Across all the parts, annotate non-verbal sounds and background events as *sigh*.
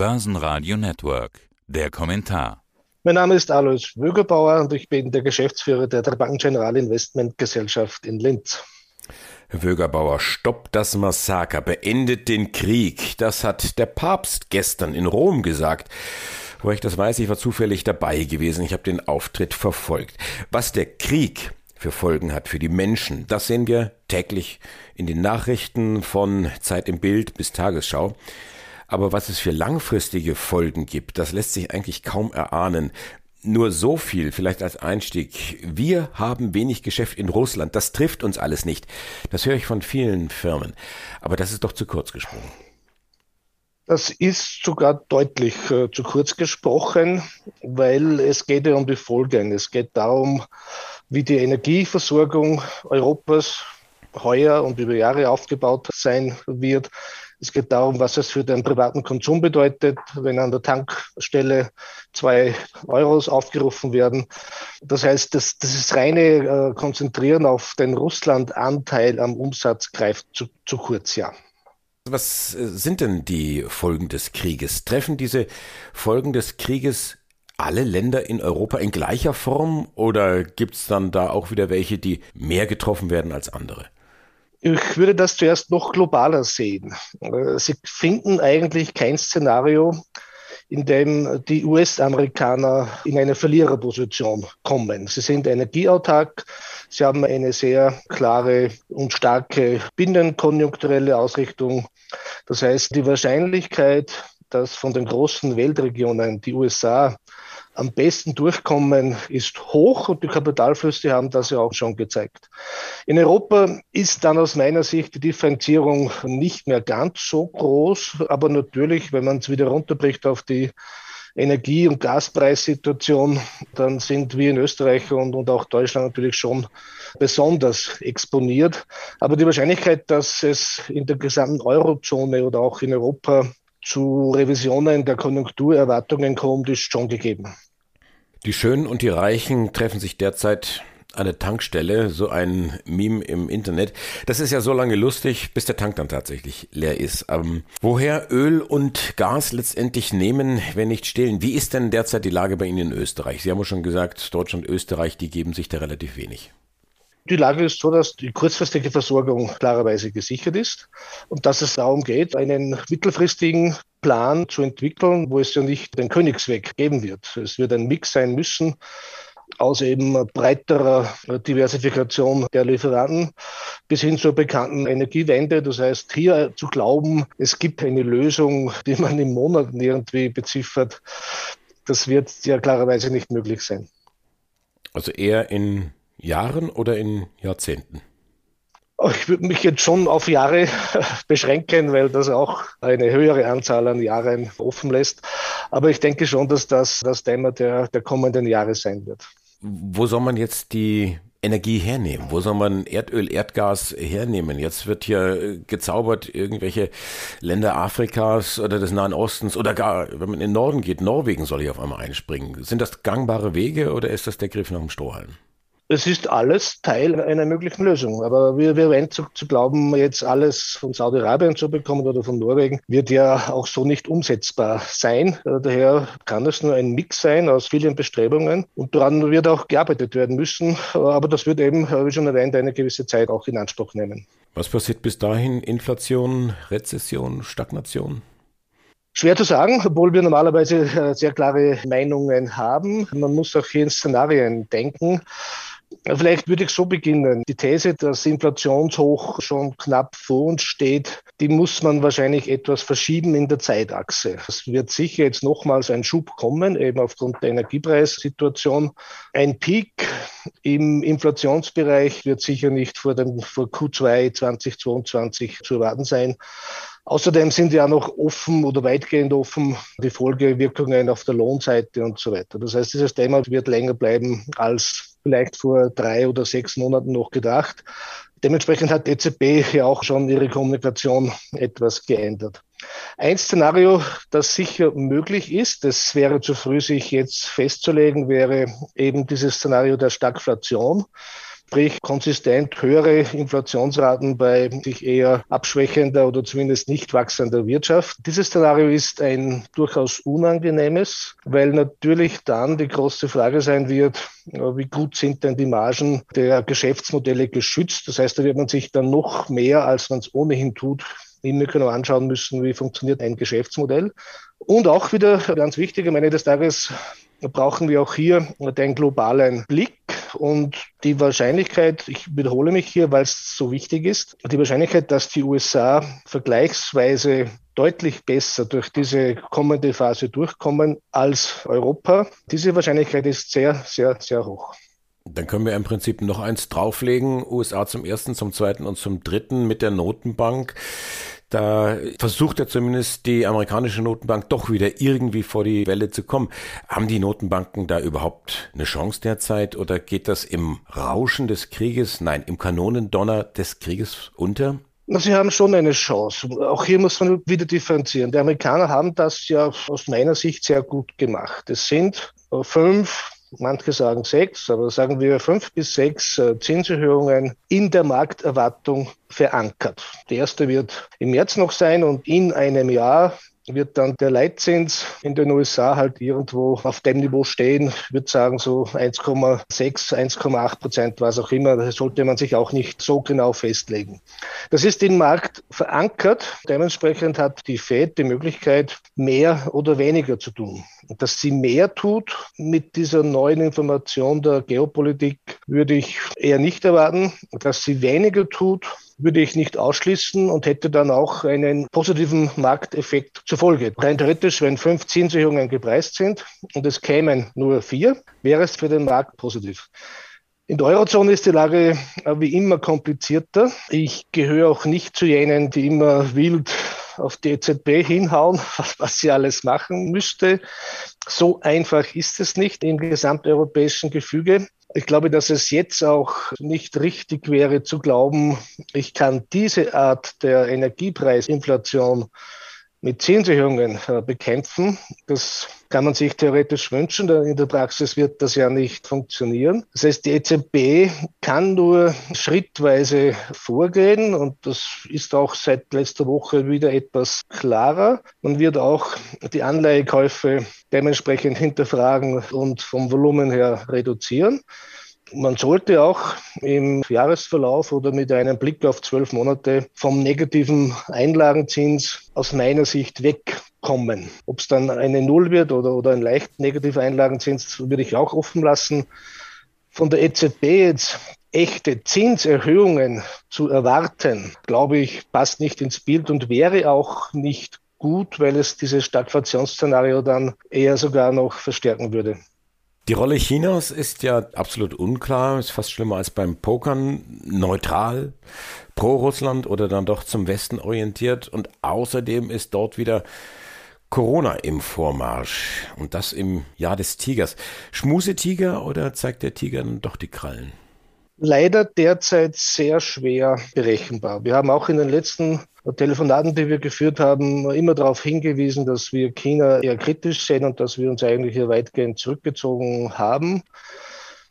Börsenradio Network. Der Kommentar. Mein Name ist Alois Wögerbauer und ich bin der Geschäftsführer der Bank General Investment Gesellschaft in Linz. Herr Wögerbauer, stoppt das Massaker, beendet den Krieg. Das hat der Papst gestern in Rom gesagt. Wo ich das weiß, ich war zufällig dabei gewesen. Ich habe den Auftritt verfolgt. Was der Krieg für Folgen hat für die Menschen. Das sehen wir täglich in den Nachrichten von Zeit im Bild bis Tagesschau. Aber was es für langfristige Folgen gibt, das lässt sich eigentlich kaum erahnen. Nur so viel, vielleicht als Einstieg. Wir haben wenig Geschäft in Russland. Das trifft uns alles nicht. Das höre ich von vielen Firmen. Aber das ist doch zu kurz gesprungen. Das ist sogar deutlich äh, zu kurz gesprochen, weil es geht ja um die Folgen. Es geht darum, wie die Energieversorgung Europas heuer und über Jahre aufgebaut sein wird. Es geht darum, was es für den privaten Konsum bedeutet, wenn an der Tankstelle zwei Euros aufgerufen werden. Das heißt, das, das ist reine äh, Konzentrieren auf den Russland-Anteil am Umsatz greift zu, zu kurz, ja. Was äh, sind denn die Folgen des Krieges? Treffen diese Folgen des Krieges alle Länder in Europa in gleicher Form oder gibt es dann da auch wieder welche, die mehr getroffen werden als andere? Ich würde das zuerst noch globaler sehen. Sie finden eigentlich kein Szenario, in dem die US-Amerikaner in eine Verliererposition kommen. Sie sind energieautark, sie haben eine sehr klare und starke binnenkonjunkturelle Ausrichtung. Das heißt, die Wahrscheinlichkeit, dass von den großen Weltregionen die USA am besten durchkommen, ist hoch und die Kapitalflüsse haben das ja auch schon gezeigt. In Europa ist dann aus meiner Sicht die Differenzierung nicht mehr ganz so groß, aber natürlich, wenn man es wieder runterbricht auf die Energie- und Gaspreissituation, dann sind wir in Österreich und, und auch Deutschland natürlich schon besonders exponiert. Aber die Wahrscheinlichkeit, dass es in der gesamten Eurozone oder auch in Europa zu Revisionen der Konjunkturerwartungen kommt, ist schon gegeben. Die Schönen und die Reichen treffen sich derzeit an der Tankstelle, so ein Meme im Internet. Das ist ja so lange lustig, bis der Tank dann tatsächlich leer ist. Ähm, woher Öl und Gas letztendlich nehmen, wenn nicht stehlen? Wie ist denn derzeit die Lage bei Ihnen in Österreich? Sie haben ja schon gesagt, Deutschland, Österreich, die geben sich da relativ wenig. Die Lage ist so, dass die kurzfristige Versorgung klarerweise gesichert ist und dass es darum geht, einen mittelfristigen Plan zu entwickeln, wo es ja nicht den Königsweg geben wird. Es wird ein Mix sein müssen aus eben breiterer Diversifikation der Lieferanten bis hin zur bekannten Energiewende. Das heißt, hier zu glauben, es gibt eine Lösung, die man im Monat irgendwie beziffert, das wird ja klarerweise nicht möglich sein. Also eher in Jahren oder in Jahrzehnten? Ich würde mich jetzt schon auf Jahre *laughs* beschränken, weil das auch eine höhere Anzahl an Jahren offen lässt. Aber ich denke schon, dass das das Thema der, der kommenden Jahre sein wird. Wo soll man jetzt die Energie hernehmen? Wo soll man Erdöl, Erdgas hernehmen? Jetzt wird hier gezaubert, irgendwelche Länder Afrikas oder des Nahen Ostens oder gar, wenn man in den Norden geht, Norwegen soll hier auf einmal einspringen. Sind das gangbare Wege oder ist das der Griff nach dem Strohhalm? Es ist alles Teil einer möglichen Lösung. Aber wir, wir wollen zu, zu glauben, jetzt alles von Saudi-Arabien zu bekommen oder von Norwegen, wird ja auch so nicht umsetzbar sein. Äh, daher kann es nur ein Mix sein aus vielen Bestrebungen und daran wird auch gearbeitet werden müssen. Aber das wird eben, wie schon erwähnt, eine gewisse Zeit auch in Anspruch nehmen. Was passiert bis dahin? Inflation, Rezession, Stagnation? Schwer zu sagen, obwohl wir normalerweise äh, sehr klare Meinungen haben. Man muss auch hier in Szenarien denken. Vielleicht würde ich so beginnen. Die These, dass Inflationshoch schon knapp vor uns steht, die muss man wahrscheinlich etwas verschieben in der Zeitachse. Es wird sicher jetzt nochmals ein Schub kommen, eben aufgrund der Energiepreissituation. Ein Peak im Inflationsbereich wird sicher nicht vor dem vor Q2 2022 zu erwarten sein. Außerdem sind ja noch offen oder weitgehend offen die Folgewirkungen auf der Lohnseite und so weiter. Das heißt, dieses Thema wird länger bleiben als vielleicht vor drei oder sechs Monaten noch gedacht. Dementsprechend hat EZB ja auch schon ihre Kommunikation etwas geändert. Ein Szenario, das sicher möglich ist, das wäre zu früh, sich jetzt festzulegen, wäre eben dieses Szenario der Stagflation. Sprich konsistent höhere Inflationsraten bei sich eher abschwächender oder zumindest nicht wachsender Wirtschaft. Dieses Szenario ist ein durchaus unangenehmes, weil natürlich dann die große Frage sein wird, wie gut sind denn die Margen der Geschäftsmodelle geschützt. Das heißt, da wird man sich dann noch mehr, als man es ohnehin tut, immer genau anschauen müssen, wie funktioniert ein Geschäftsmodell. Und auch wieder ganz wichtig, am Ende des Tages brauchen wir auch hier den globalen Blick und die Wahrscheinlichkeit, ich wiederhole mich hier, weil es so wichtig ist, die Wahrscheinlichkeit, dass die USA vergleichsweise deutlich besser durch diese kommende Phase durchkommen als Europa, diese Wahrscheinlichkeit ist sehr, sehr, sehr hoch. Dann können wir im Prinzip noch eins drauflegen. USA zum ersten, zum zweiten und zum dritten mit der Notenbank. Da versucht er zumindest die amerikanische Notenbank doch wieder irgendwie vor die Welle zu kommen. Haben die Notenbanken da überhaupt eine Chance derzeit oder geht das im Rauschen des Krieges, nein, im Kanonendonner des Krieges unter? Sie haben schon eine Chance. Auch hier muss man wieder differenzieren. Die Amerikaner haben das ja aus meiner Sicht sehr gut gemacht. Es sind fünf manche sagen sechs, aber sagen wir fünf bis sechs äh, Zinserhöhungen in der Markterwartung verankert. Die erste wird im März noch sein und in einem Jahr wird dann der Leitzins in den USA halt irgendwo auf dem Niveau stehen. Ich würde sagen so 1,6, 1,8 Prozent, was auch immer. Das sollte man sich auch nicht so genau festlegen. Das ist im Markt verankert. Dementsprechend hat die Fed die Möglichkeit, mehr oder weniger zu tun. Dass sie mehr tut mit dieser neuen Information der Geopolitik, würde ich eher nicht erwarten. Dass sie weniger tut, würde ich nicht ausschließen und hätte dann auch einen positiven Markteffekt zur Folge. Rein theoretisch, wenn fünf Zinserhöhungen gepreist sind und es kämen nur vier, wäre es für den Markt positiv. In der Eurozone ist die Lage wie immer komplizierter. Ich gehöre auch nicht zu jenen, die immer wild auf die EZB hinhauen, *laughs* was sie alles machen müsste. So einfach ist es nicht im gesamteuropäischen Gefüge. Ich glaube, dass es jetzt auch nicht richtig wäre zu glauben, ich kann diese Art der Energiepreisinflation mit Zinserhöhungen äh, bekämpfen. Das kann man sich theoretisch wünschen. In der Praxis wird das ja nicht funktionieren. Das heißt, die EZB kann nur schrittweise vorgehen und das ist auch seit letzter Woche wieder etwas klarer. Man wird auch die Anleihekäufe dementsprechend hinterfragen und vom Volumen her reduzieren. Man sollte auch im Jahresverlauf oder mit einem Blick auf zwölf Monate vom negativen Einlagenzins aus meiner Sicht wegkommen. Ob es dann eine Null wird oder, oder ein leicht negativer Einlagenzins, würde ich auch offen lassen. Von der EZB jetzt echte Zinserhöhungen zu erwarten, glaube ich, passt nicht ins Bild und wäre auch nicht gut, weil es dieses Stagflationsszenario dann eher sogar noch verstärken würde. Die Rolle Chinas ist ja absolut unklar, ist fast schlimmer als beim Pokern, neutral, pro Russland oder dann doch zum Westen orientiert und außerdem ist dort wieder Corona im Vormarsch und das im Jahr des Tigers. Schmusetiger oder zeigt der Tiger dann doch die Krallen? Leider derzeit sehr schwer berechenbar. Wir haben auch in den letzten Telefonaten, die wir geführt haben, immer darauf hingewiesen, dass wir China eher kritisch sehen und dass wir uns eigentlich hier weitgehend zurückgezogen haben.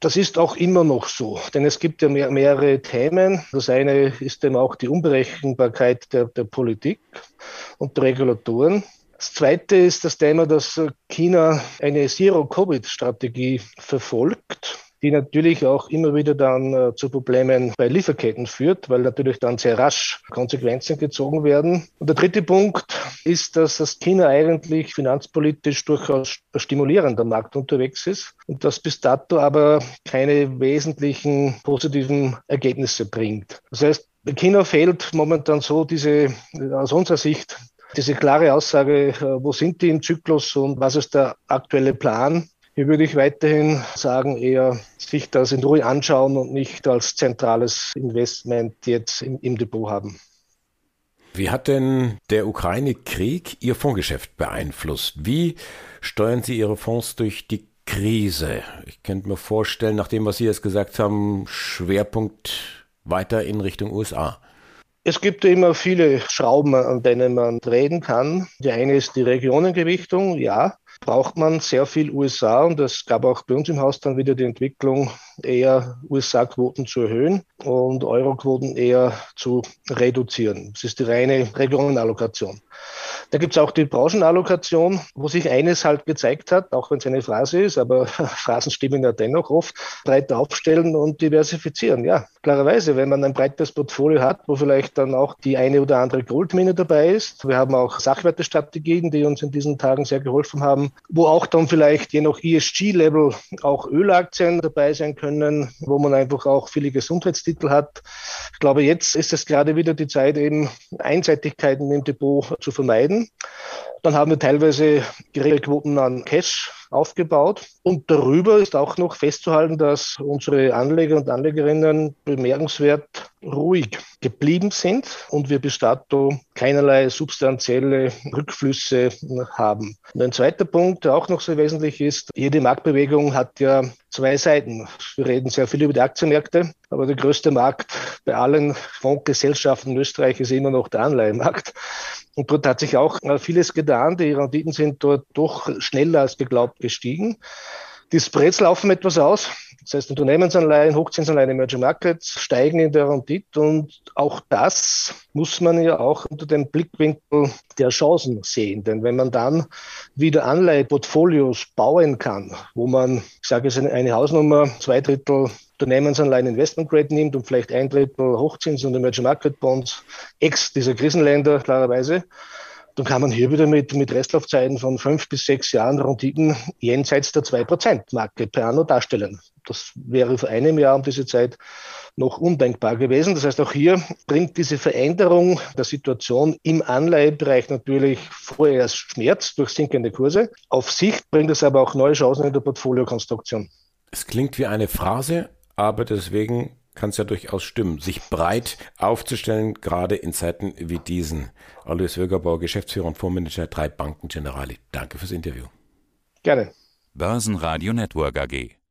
Das ist auch immer noch so, denn es gibt ja mehr, mehrere Themen. Das eine ist eben auch die Unberechenbarkeit der, der Politik und der Regulatoren. Das zweite ist das Thema, dass China eine Zero-Covid-Strategie verfolgt die natürlich auch immer wieder dann äh, zu Problemen bei Lieferketten führt, weil natürlich dann sehr rasch Konsequenzen gezogen werden. Und der dritte Punkt ist, dass das China eigentlich finanzpolitisch durchaus stimulierend am Markt unterwegs ist und das bis dato aber keine wesentlichen positiven Ergebnisse bringt. Das heißt, China fehlt momentan so diese, aus unserer Sicht, diese klare Aussage, äh, wo sind die im Zyklus und was ist der aktuelle Plan? Hier würde ich weiterhin sagen, eher sich das in Ruhe anschauen und nicht als zentrales Investment jetzt im, im Depot haben. Wie hat denn der Ukraine-Krieg Ihr Fondsgeschäft beeinflusst? Wie steuern Sie Ihre Fonds durch die Krise? Ich könnte mir vorstellen, nach dem, was Sie jetzt gesagt haben, Schwerpunkt weiter in Richtung USA. Es gibt immer viele Schrauben, an denen man drehen kann. Die eine ist die Regionengewichtung, ja braucht man sehr viel USA und es gab auch bei uns im Haus dann wieder die Entwicklung, eher USA-Quoten zu erhöhen und Euro-Quoten eher zu reduzieren. Das ist die reine Regionenallokation. Da gibt es auch die Branchenallokation, wo sich eines halt gezeigt hat, auch wenn es eine Phrase ist, aber *laughs* Phrasen stimmen ja dennoch oft, breiter aufstellen und diversifizieren. Ja, klarerweise, wenn man ein breites Portfolio hat, wo vielleicht dann auch die eine oder andere Goldmine dabei ist. Wir haben auch Sachwertestrategien, die uns in diesen Tagen sehr geholfen haben, wo auch dann vielleicht je nach ESG-Level auch Ölaktien dabei sein können, wo man einfach auch viele Gesundheitstitel hat. Ich glaube, jetzt ist es gerade wieder die Zeit, eben Einseitigkeiten im Depot zu vermeiden. Dann haben wir teilweise geregelte Quoten an Cash aufgebaut. Und darüber ist auch noch festzuhalten, dass unsere Anleger und Anlegerinnen bemerkenswert ruhig geblieben sind und wir bis dato keinerlei substanzielle Rückflüsse haben. Und ein zweiter Punkt, der auch noch sehr wesentlich ist, jede Marktbewegung hat ja zwei Seiten. Wir reden sehr viel über die Aktienmärkte, aber der größte Markt bei allen Fondsgesellschaften in Österreich ist immer noch der Anleihenmarkt. Und dort hat sich auch vieles getan. Die Renditen sind dort doch schneller als geglaubt gestiegen. Die Spreads laufen etwas aus. Das heißt, Unternehmensanleihen, Hochzinsanleihen, Emerging Markets steigen in der Rendite und auch das muss man ja auch unter dem Blickwinkel der Chancen sehen. Denn wenn man dann wieder Anleiheportfolios bauen kann, wo man, ich sage es eine Hausnummer, zwei Drittel Unternehmensanleihen Investment Grade nimmt und vielleicht ein Drittel Hochzins- und Emerging Market Bonds, ex dieser Krisenländer klarerweise, dann kann man hier wieder mit, mit Restlaufzeiten von fünf bis sechs Jahren Renditen jenseits der 2%-Marke per anno darstellen. Das wäre vor einem Jahr um diese Zeit noch undenkbar gewesen. Das heißt, auch hier bringt diese Veränderung der Situation im Anleihebereich natürlich vorerst Schmerz durch sinkende Kurse. Auf Sicht bringt es aber auch neue Chancen in der Portfoliokonstruktion. Es klingt wie eine Phrase, aber deswegen kann es ja durchaus stimmen, sich breit aufzustellen, gerade in Zeiten wie diesen. Alois Wögerbauer, Geschäftsführer und Fondsmanager drei Banken Generali. Danke fürs Interview. Gerne. Börsenradio Network AG.